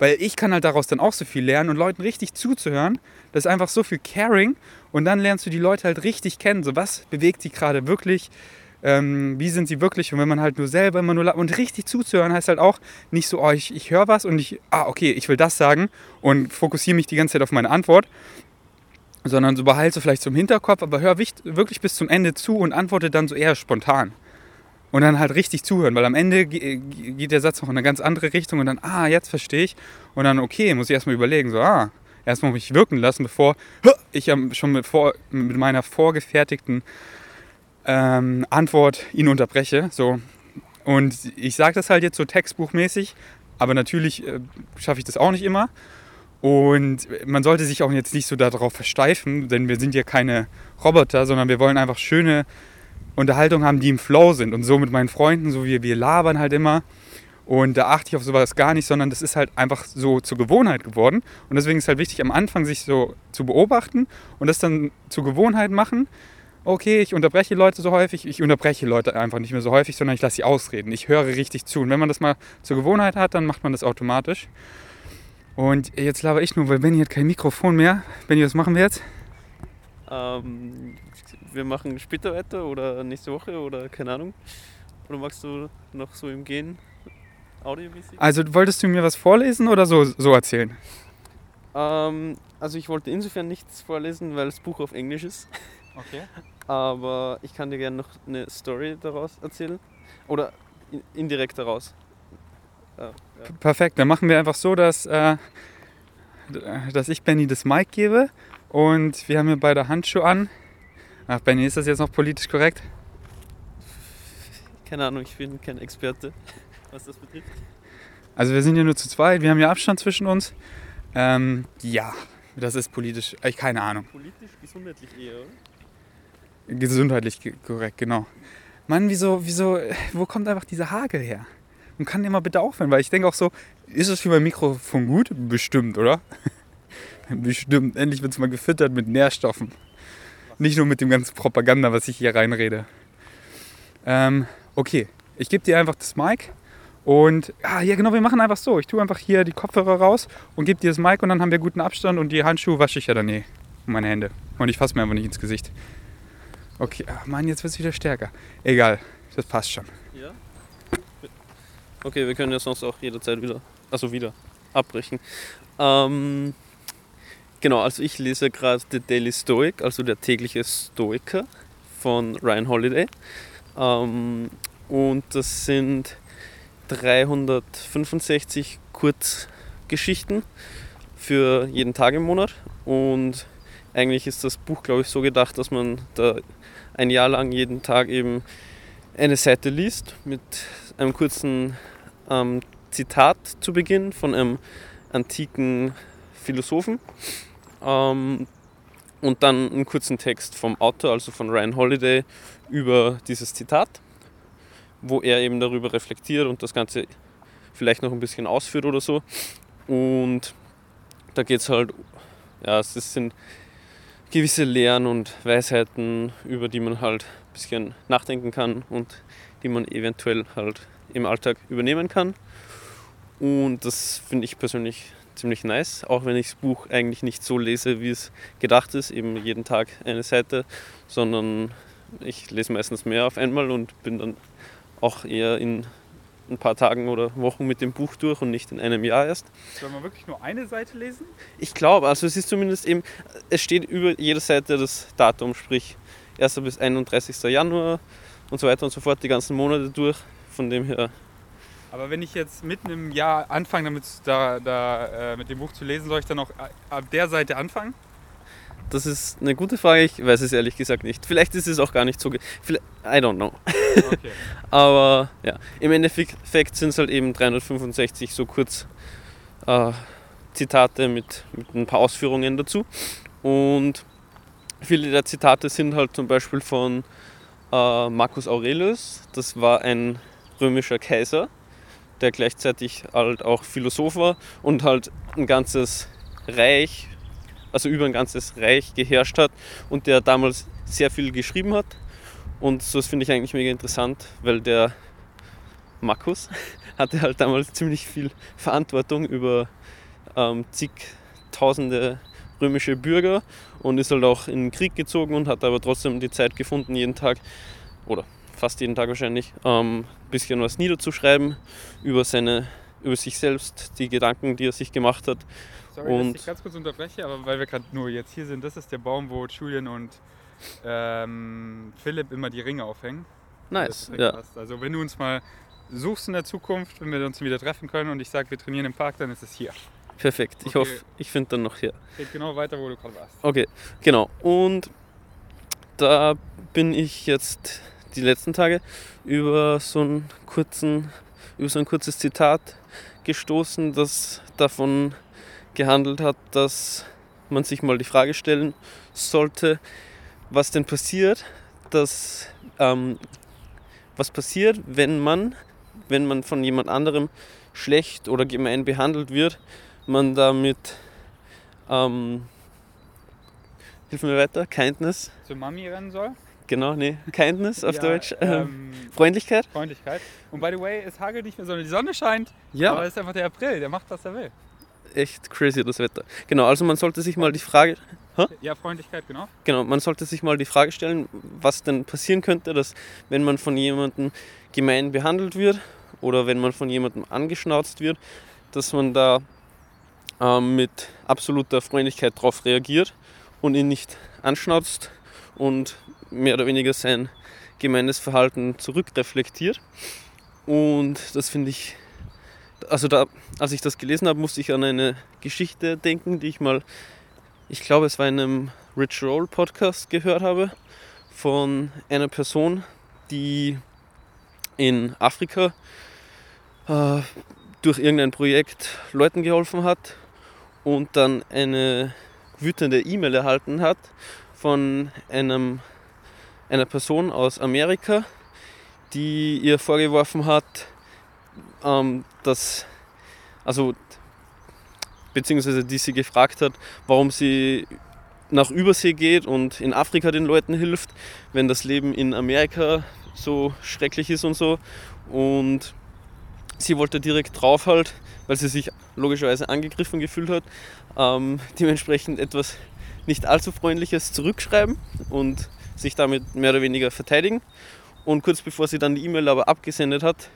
Weil ich kann halt daraus dann auch so viel lernen und Leuten richtig zuzuhören. Das ist einfach so viel Caring. Und dann lernst du die Leute halt richtig kennen. So, was bewegt sie gerade wirklich? Ähm, wie sind sie wirklich? Und wenn man halt nur selber immer nur und richtig zuzuhören, heißt halt auch nicht so, oh, ich, ich höre was und ich, ah, okay, ich will das sagen und fokussiere mich die ganze Zeit auf meine Antwort, sondern so behalte vielleicht zum Hinterkopf, aber hör wirklich bis zum Ende zu und antworte dann so eher spontan. Und dann halt richtig zuhören, weil am Ende ge- geht der Satz noch in eine ganz andere Richtung und dann, ah, jetzt verstehe ich. Und dann, okay, muss ich erstmal überlegen, so, ah, erstmal mich wirken lassen, bevor ich schon mit, vor, mit meiner vorgefertigten ähm, Antwort ihn unterbreche. So. Und ich sage das halt jetzt so textbuchmäßig, aber natürlich äh, schaffe ich das auch nicht immer. Und man sollte sich auch jetzt nicht so darauf versteifen, denn wir sind ja keine Roboter, sondern wir wollen einfach schöne Unterhaltung haben, die im Flow sind. Und so mit meinen Freunden, so wie wir labern halt immer. Und da achte ich auf sowas gar nicht, sondern das ist halt einfach so zur Gewohnheit geworden. Und deswegen ist halt wichtig, am Anfang sich so zu beobachten und das dann zur Gewohnheit machen. Okay, ich unterbreche Leute so häufig, ich unterbreche Leute einfach nicht mehr so häufig, sondern ich lasse sie ausreden. Ich höre richtig zu. Und wenn man das mal zur Gewohnheit hat, dann macht man das automatisch. Und jetzt laber ich nur, weil Benny hat kein Mikrofon mehr. Benny, was machen wir jetzt? Ähm, wir machen später weiter oder nächste Woche oder keine Ahnung. Oder magst du noch so im Gehen audiomäßig? Also wolltest du mir was vorlesen oder so, so erzählen? Ähm, also ich wollte insofern nichts vorlesen, weil das Buch auf Englisch ist. Okay. Aber ich kann dir gerne noch eine Story daraus erzählen. Oder in- indirekt daraus. Äh, ja. Perfekt, dann machen wir einfach so, dass, äh, dass ich Benny das Mic gebe und wir haben hier beide Handschuhe an. Ach, Benny, ist das jetzt noch politisch korrekt? Keine Ahnung, ich bin kein Experte, was das betrifft. Also wir sind hier nur zu zweit, wir haben ja Abstand zwischen uns. Ähm, ja, das ist politisch, äh, keine Ahnung. Politisch, gesundheitlich eher, oder? Gesundheitlich ge- korrekt, genau. Mann, wieso, wieso, wo kommt einfach dieser Hagel her? Und kann der mal bitte aufhören? Weil ich denke auch so, ist es für mein Mikrofon gut? Bestimmt, oder? Bestimmt. Endlich wird es mal gefüttert mit Nährstoffen. Nicht nur mit dem ganzen Propaganda, was ich hier reinrede. Ähm, okay, ich gebe dir einfach das Mic. Und ah, ja, genau, wir machen einfach so. Ich tue einfach hier die Kopfhörer raus und gebe dir das Mic und dann haben wir guten Abstand und die Handschuhe wasche ich ja dann eh. Und meine Hände. Und ich fasse mir einfach nicht ins Gesicht. Okay, ach Mann, jetzt wird es wieder stärker. Egal, das passt schon. Ja. Okay, wir können ja sonst auch jederzeit wieder, also wieder abbrechen. Ähm, genau, also ich lese gerade The Daily Stoic, also der tägliche Stoiker von Ryan Holiday. Ähm, und das sind 365 Kurzgeschichten für jeden Tag im Monat. Und eigentlich ist das Buch, glaube ich, so gedacht, dass man da ein Jahr lang jeden Tag eben eine Seite liest mit einem kurzen ähm, Zitat zu Beginn von einem antiken Philosophen. Ähm, und dann einen kurzen Text vom Autor, also von Ryan Holiday, über dieses Zitat, wo er eben darüber reflektiert und das Ganze vielleicht noch ein bisschen ausführt oder so. Und da geht es halt, ja, es sind gewisse Lehren und Weisheiten, über die man halt ein bisschen nachdenken kann und die man eventuell halt im Alltag übernehmen kann. Und das finde ich persönlich ziemlich nice, auch wenn ich das Buch eigentlich nicht so lese, wie es gedacht ist, eben jeden Tag eine Seite, sondern ich lese meistens mehr auf einmal und bin dann auch eher in ein paar Tagen oder Wochen mit dem Buch durch und nicht in einem Jahr erst. Soll man wirklich nur eine Seite lesen? Ich glaube, also es ist zumindest eben, es steht über jeder Seite das Datum, sprich 1. bis 31. Januar und so weiter und so fort, die ganzen Monate durch. Von dem her aber wenn ich jetzt mitten im Jahr anfange, damit da, da äh, mit dem Buch zu lesen, soll ich dann auch ab der Seite anfangen? Das ist eine gute Frage, ich weiß es ehrlich gesagt nicht. Vielleicht ist es auch gar nicht so. I don't know. Okay. Aber ja, im Endeffekt sind es halt eben 365 so kurz äh, Zitate mit, mit ein paar Ausführungen dazu. Und viele der Zitate sind halt zum Beispiel von äh, Marcus Aurelius. Das war ein römischer Kaiser, der gleichzeitig halt auch Philosoph war und halt ein ganzes Reich, also über ein ganzes Reich geherrscht hat und der damals sehr viel geschrieben hat. Und so finde ich eigentlich mega interessant, weil der Markus hatte halt damals ziemlich viel Verantwortung über ähm, zigtausende römische Bürger und ist halt auch in den Krieg gezogen und hat aber trotzdem die Zeit gefunden, jeden Tag oder fast jeden Tag wahrscheinlich, ein ähm, bisschen was niederzuschreiben über, seine, über sich selbst, die Gedanken, die er sich gemacht hat. Sorry, und dass ich ganz kurz unterbreche, aber weil wir gerade nur jetzt hier sind, das ist der Baum, wo Julian und ähm, Philipp immer die Ringe aufhängen. Nice, ja. Passt. Also wenn du uns mal suchst in der Zukunft, wenn wir uns wieder treffen können und ich sage, wir trainieren im Park, dann ist es hier. Perfekt. Ich okay. hoffe, ich finde dann noch hier. Geht genau weiter, wo du gerade warst. Okay, genau. Und da bin ich jetzt die letzten Tage über so einen kurzen, über so ein kurzes Zitat gestoßen, das davon gehandelt hat, dass man sich mal die Frage stellen sollte, was denn passiert, dass ähm, was passiert, wenn man, wenn man von jemand anderem schlecht oder gemein behandelt wird, man damit ähm, hilf mir weiter, Kindness. Zur Mami rennen soll? Genau, nee, Kindness auf ja, Deutsch. Ähm, Freundlichkeit. Freundlichkeit. Und by the way, es hagelt nicht mehr, sondern die Sonne scheint. Ja. Aber es ist einfach der April, der macht, was er will. Echt crazy, das Wetter. Genau, also man sollte sich mal die Frage. Hä? Ja, Freundlichkeit, genau. Genau, man sollte sich mal die Frage stellen, was denn passieren könnte, dass wenn man von jemandem gemein behandelt wird oder wenn man von jemandem angeschnauzt wird, dass man da ähm, mit absoluter Freundlichkeit darauf reagiert und ihn nicht anschnauzt und mehr oder weniger sein gemeines Verhalten zurückreflektiert. Und das finde ich, also da, als ich das gelesen habe, musste ich an eine Geschichte denken, die ich mal, ich glaube, es war in einem Rich Roll Podcast gehört habe, von einer Person, die in Afrika äh, durch irgendein Projekt Leuten geholfen hat und dann eine wütende E-Mail erhalten hat von einem einer Person aus Amerika, die ihr vorgeworfen hat, ähm, dass, also, beziehungsweise die sie gefragt hat, warum sie nach Übersee geht und in Afrika den Leuten hilft, wenn das Leben in Amerika so schrecklich ist und so. Und sie wollte direkt drauf halt, weil sie sich logischerweise angegriffen gefühlt hat, ähm, dementsprechend etwas nicht allzu freundliches zurückschreiben und sich damit mehr oder weniger verteidigen. Und kurz bevor sie dann die E-Mail aber abgesendet hat,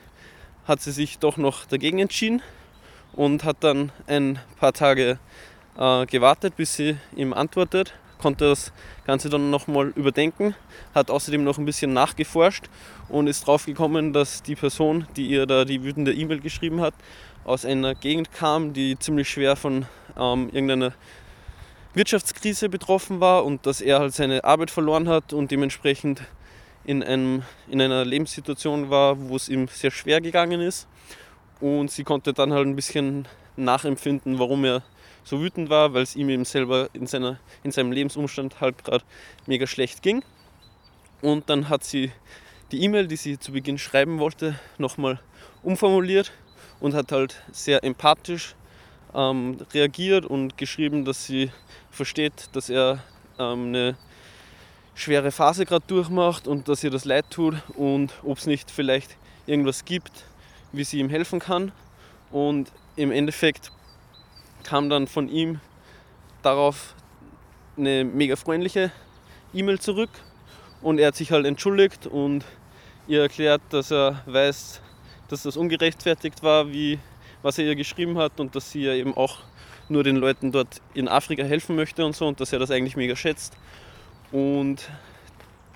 hat sie sich doch noch dagegen entschieden und hat dann ein paar Tage äh, gewartet, bis sie ihm antwortet, konnte das Ganze dann nochmal überdenken, hat außerdem noch ein bisschen nachgeforscht und ist drauf gekommen, dass die Person, die ihr da die wütende E-Mail geschrieben hat, aus einer Gegend kam, die ziemlich schwer von ähm, irgendeiner Wirtschaftskrise betroffen war und dass er halt seine Arbeit verloren hat und dementsprechend in, einem, in einer Lebenssituation war, wo es ihm sehr schwer gegangen ist. Und sie konnte dann halt ein bisschen nachempfinden, warum er so wütend war, weil es ihm eben selber in, seiner, in seinem Lebensumstand halt gerade mega schlecht ging. Und dann hat sie die E-Mail, die sie zu Beginn schreiben wollte, nochmal umformuliert und hat halt sehr empathisch ähm, reagiert und geschrieben, dass sie versteht, dass er ähm, eine schwere Phase gerade durchmacht und dass ihr das leid tut und ob es nicht vielleicht irgendwas gibt, wie sie ihm helfen kann. Und im Endeffekt kam dann von ihm darauf eine mega freundliche E-Mail zurück und er hat sich halt entschuldigt und ihr erklärt, dass er weiß, dass das ungerechtfertigt war, wie, was er ihr geschrieben hat und dass sie ja eben auch nur den Leuten dort in Afrika helfen möchte und so und dass er das eigentlich mega schätzt. Und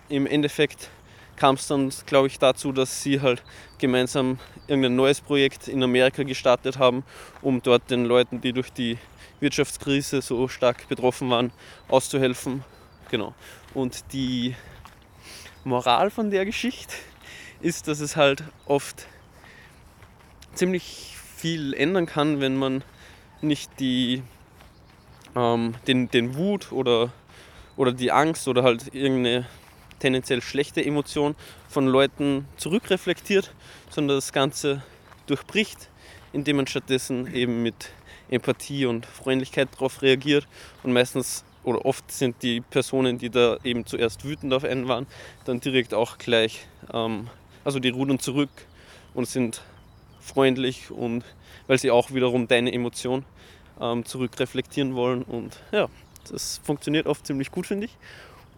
im Endeffekt kam es dann, glaube ich, dazu, dass sie halt gemeinsam irgendein neues Projekt in Amerika gestartet haben, um dort den Leuten, die durch die Wirtschaftskrise so stark betroffen waren, auszuhelfen. Genau. Und die Moral von der Geschichte ist, dass es halt oft ziemlich viel ändern kann, wenn man nicht die, ähm, den, den Wut oder, oder die Angst oder halt irgendeine tendenziell schlechte Emotion von Leuten zurückreflektiert, sondern das Ganze durchbricht, indem man stattdessen eben mit Empathie und Freundlichkeit darauf reagiert. Und meistens oder oft sind die Personen, die da eben zuerst wütend auf einen waren, dann direkt auch gleich, ähm, also die rudern zurück und sind freundlich und weil sie auch wiederum deine Emotion ähm, zurückreflektieren wollen. Und ja, das funktioniert oft ziemlich gut, finde ich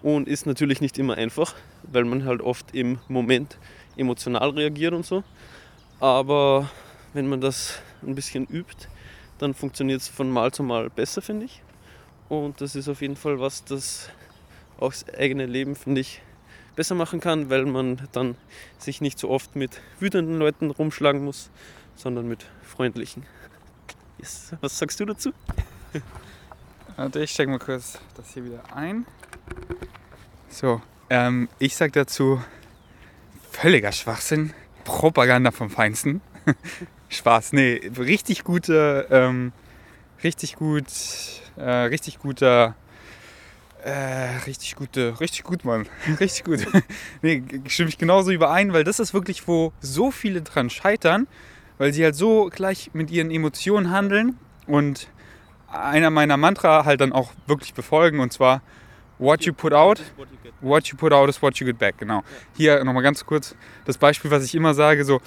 und ist natürlich nicht immer einfach, weil man halt oft im Moment emotional reagiert und so. Aber wenn man das ein bisschen übt, dann funktioniert es von Mal zu Mal besser, finde ich. Und das ist auf jeden Fall was, das auch das eigene Leben, finde ich, besser machen kann, weil man dann sich nicht so oft mit wütenden Leuten rumschlagen muss, sondern mit freundlichen. Yes. Was sagst du dazu? Warte, ich stecke mal kurz das hier wieder ein. So, ähm, ich sag dazu völliger Schwachsinn, Propaganda vom Feinsten. Spaß, nee, richtig gute, ähm, richtig gut, äh, richtig guter, äh, richtig gute, richtig gut, Mann, richtig gut. nee, stimme ich genauso überein, weil das ist wirklich, wo so viele dran scheitern, weil sie halt so gleich mit ihren Emotionen handeln und einer meiner Mantra halt dann auch wirklich befolgen und zwar What you put out, what you put out is what you get back, genau. Hier nochmal ganz kurz das Beispiel, was ich immer sage, so,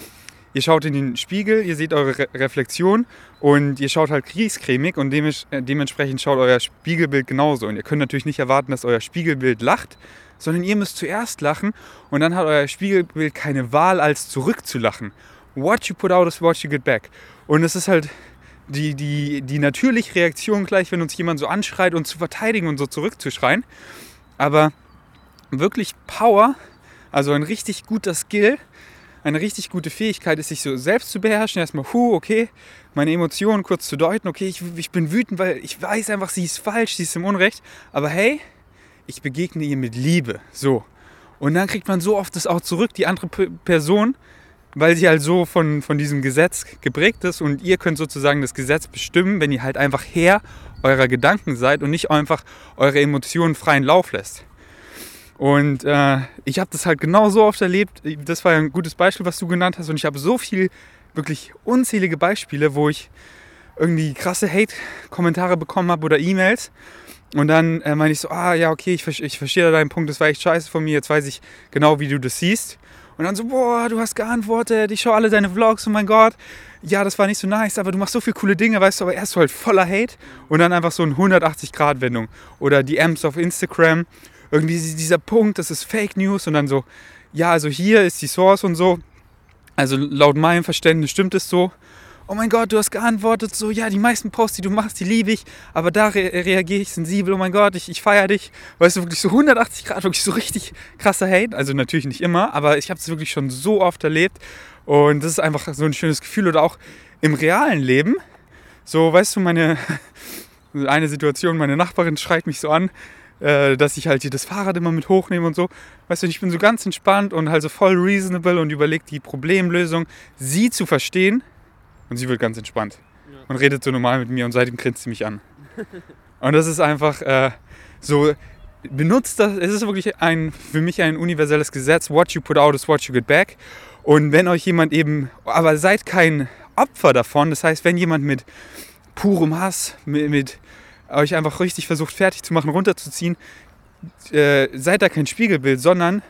ihr schaut in den Spiegel, ihr seht eure Re Reflexion und ihr schaut halt kriegscremig und äh, dementsprechend schaut euer Spiegelbild genauso. Und ihr könnt natürlich nicht erwarten, dass euer Spiegelbild lacht, sondern ihr müsst zuerst lachen und dann hat euer Spiegelbild keine Wahl, als zurückzulachen. What you put out is what you get back. Und es ist halt die, die, die natürliche Reaktion gleich, wenn uns jemand so anschreit und zu verteidigen und so zurückzuschreien. Aber wirklich Power, also ein richtig guter Skill, eine richtig gute Fähigkeit ist, sich so selbst zu beherrschen. Erstmal, hu, okay, meine Emotionen kurz zu deuten. Okay, ich, ich bin wütend, weil ich weiß einfach, sie ist falsch, sie ist im Unrecht. Aber hey, ich begegne ihr mit Liebe. So. Und dann kriegt man so oft das auch zurück, die andere Person weil sie halt so von, von diesem Gesetz geprägt ist und ihr könnt sozusagen das Gesetz bestimmen, wenn ihr halt einfach Herr eurer Gedanken seid und nicht einfach eure Emotionen freien Lauf lässt. Und äh, ich habe das halt genau so oft erlebt. Das war ja ein gutes Beispiel, was du genannt hast. Und ich habe so viel, wirklich unzählige Beispiele, wo ich irgendwie krasse Hate-Kommentare bekommen habe oder E-Mails. Und dann äh, meine ich so, ah ja, okay, ich, ich verstehe deinen Punkt, das war echt scheiße von mir, jetzt weiß ich genau, wie du das siehst. Und dann so, boah, du hast geantwortet, ich schaue alle deine Vlogs, oh mein Gott. Ja, das war nicht so nice, aber du machst so viele coole Dinge, weißt du, aber erst halt voller Hate und dann einfach so eine 180-Grad-Wendung. Oder die Amps auf Instagram, irgendwie dieser Punkt, das ist Fake News und dann so, ja, also hier ist die Source und so. Also laut meinem Verständnis stimmt es so oh mein Gott, du hast geantwortet, so, ja, die meisten Posts, die du machst, die liebe ich, aber da re reagiere ich sensibel, oh mein Gott, ich, ich feiere dich. Weißt du, wirklich so 180 Grad, wirklich so richtig krasser Hate. Also natürlich nicht immer, aber ich habe es wirklich schon so oft erlebt und das ist einfach so ein schönes Gefühl. Oder auch im realen Leben, so, weißt du, meine, eine Situation, meine Nachbarin schreit mich so an, äh, dass ich halt hier das Fahrrad immer mit hochnehme und so. Weißt du, ich bin so ganz entspannt und halt so voll reasonable und überlege die Problemlösung, sie zu verstehen und sie wird ganz entspannt. und redet so normal mit mir und seitdem grinst sie mich an. Und das ist einfach äh, so, benutzt das, es ist wirklich ein, für mich ein universelles Gesetz, what you put out is what you get back. Und wenn euch jemand eben, aber seid kein Opfer davon, das heißt, wenn jemand mit purem Hass, mit, mit euch einfach richtig versucht fertig zu machen, runterzuziehen, äh, seid da kein Spiegelbild, sondern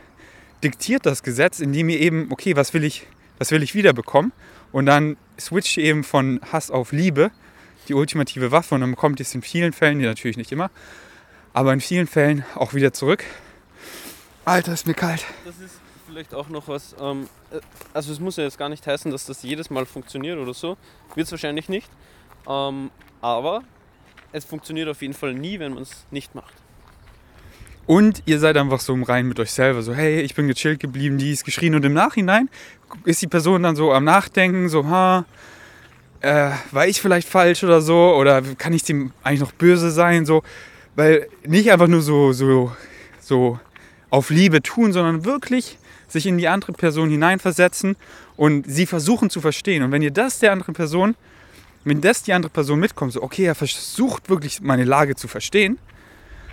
diktiert das Gesetz, indem ihr eben, okay, was will ich, was will ich wiederbekommen? Und dann switcht eben von Hass auf Liebe, die ultimative Waffe, und dann bekommt ihr es in vielen Fällen, die natürlich nicht immer, aber in vielen Fällen auch wieder zurück. Alter, ist mir kalt. Das ist vielleicht auch noch was, ähm, äh, also es muss ja jetzt gar nicht heißen, dass das jedes Mal funktioniert oder so, wird es wahrscheinlich nicht, ähm, aber es funktioniert auf jeden Fall nie, wenn man es nicht macht. Und ihr seid einfach so im Reinen mit euch selber, so hey, ich bin gechillt geblieben, die ist geschrien. Und im Nachhinein ist die Person dann so am Nachdenken, so ha, äh, war ich vielleicht falsch oder so? Oder kann ich dem eigentlich noch böse sein, so, weil nicht einfach nur so, so, so auf Liebe tun, sondern wirklich sich in die andere Person hineinversetzen und sie versuchen zu verstehen. Und wenn ihr das der anderen Person, wenn das die andere Person mitkommt, so okay, er versucht wirklich meine Lage zu verstehen,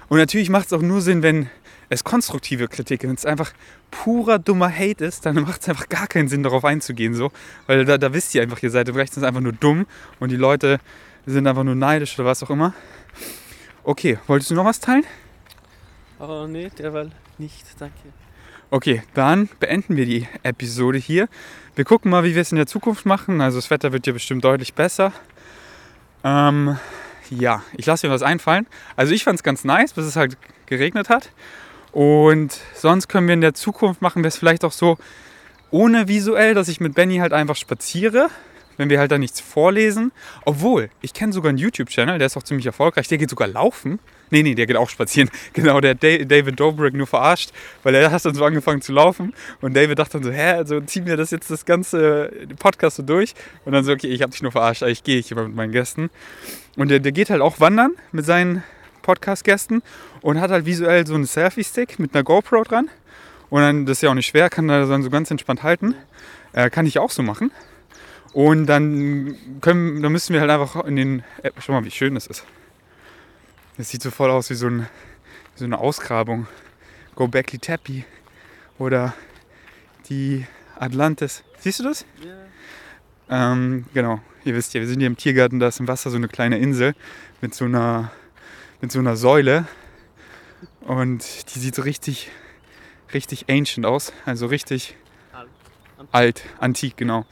und natürlich macht es auch nur Sinn, wenn es konstruktive Kritik ist. Wenn es einfach purer dummer Hate ist, dann macht es einfach gar keinen Sinn, darauf einzugehen. So. Weil da, da wisst ihr einfach, ihr seid im Rechten einfach nur dumm und die Leute sind einfach nur neidisch oder was auch immer. Okay, wolltest du noch was teilen? Oh nee, derweil nicht, danke. Okay, dann beenden wir die Episode hier. Wir gucken mal, wie wir es in der Zukunft machen. Also das Wetter wird ja bestimmt deutlich besser. Ähm, ja, ich lasse mir was einfallen. Also ich fand es ganz nice, bis es halt geregnet hat. Und sonst können wir in der Zukunft machen wir es vielleicht auch so ohne visuell, dass ich mit Benny halt einfach spaziere, wenn wir halt da nichts vorlesen. Obwohl, ich kenne sogar einen YouTube-Channel, der ist auch ziemlich erfolgreich, der geht sogar laufen. Nee, nee, der geht auch spazieren. Genau, der David Dobrik nur verarscht, weil er hat dann so angefangen zu laufen und David dachte dann so, hä, also ziehen wir das jetzt das ganze Podcast so durch? Und dann so, okay, ich habe dich nur verarscht, ich gehe hier mit meinen Gästen. Und der, der geht halt auch wandern mit seinen Podcast-Gästen und hat halt visuell so einen Selfie-Stick mit einer GoPro dran. Und dann, das ist ja auch nicht schwer, kann er dann so ganz entspannt halten. Äh, kann ich auch so machen. Und dann, können, dann müssen wir halt einfach in den. Äh, schau mal, wie schön das ist. Das sieht so voll aus wie so, ein, wie so eine Ausgrabung. Go Backly Tappy. Oder die Atlantis. Siehst du das? Ja. Ähm, genau. Ihr wisst ja, wir sind hier im Tiergarten, da ist im Wasser so eine kleine Insel mit so einer, mit so einer Säule. Und die sieht so richtig, richtig ancient aus. Also richtig alt, alt antik, genau.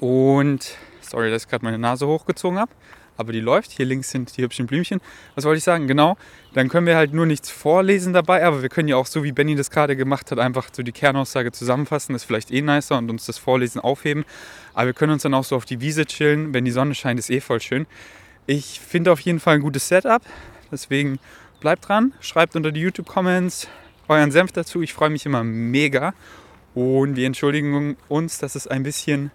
Und, sorry, dass ich gerade meine Nase hochgezogen habe, aber die läuft. Hier links sind die hübschen Blümchen. Was wollte ich sagen? Genau, dann können wir halt nur nichts vorlesen dabei, aber wir können ja auch so, wie Benny das gerade gemacht hat, einfach so die Kernaussage zusammenfassen. Das ist vielleicht eh nicer und uns das Vorlesen aufheben. Aber wir können uns dann auch so auf die Wiese chillen. Wenn die Sonne scheint, ist eh voll schön. Ich finde auf jeden Fall ein gutes Setup. Deswegen bleibt dran, schreibt unter die YouTube-Comments euren Senf dazu. Ich freue mich immer mega. Und wir entschuldigen uns, dass es ein bisschen,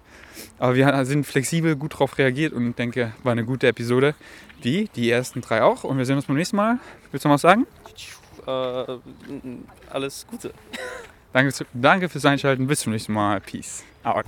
aber wir sind flexibel, gut darauf reagiert und denke, war eine gute Episode. Wie die ersten drei auch. Und wir sehen uns beim nächsten Mal. Willst du noch was sagen? Äh, alles Gute. Danke, danke fürs Einschalten. Bis zum nächsten Mal. Peace out.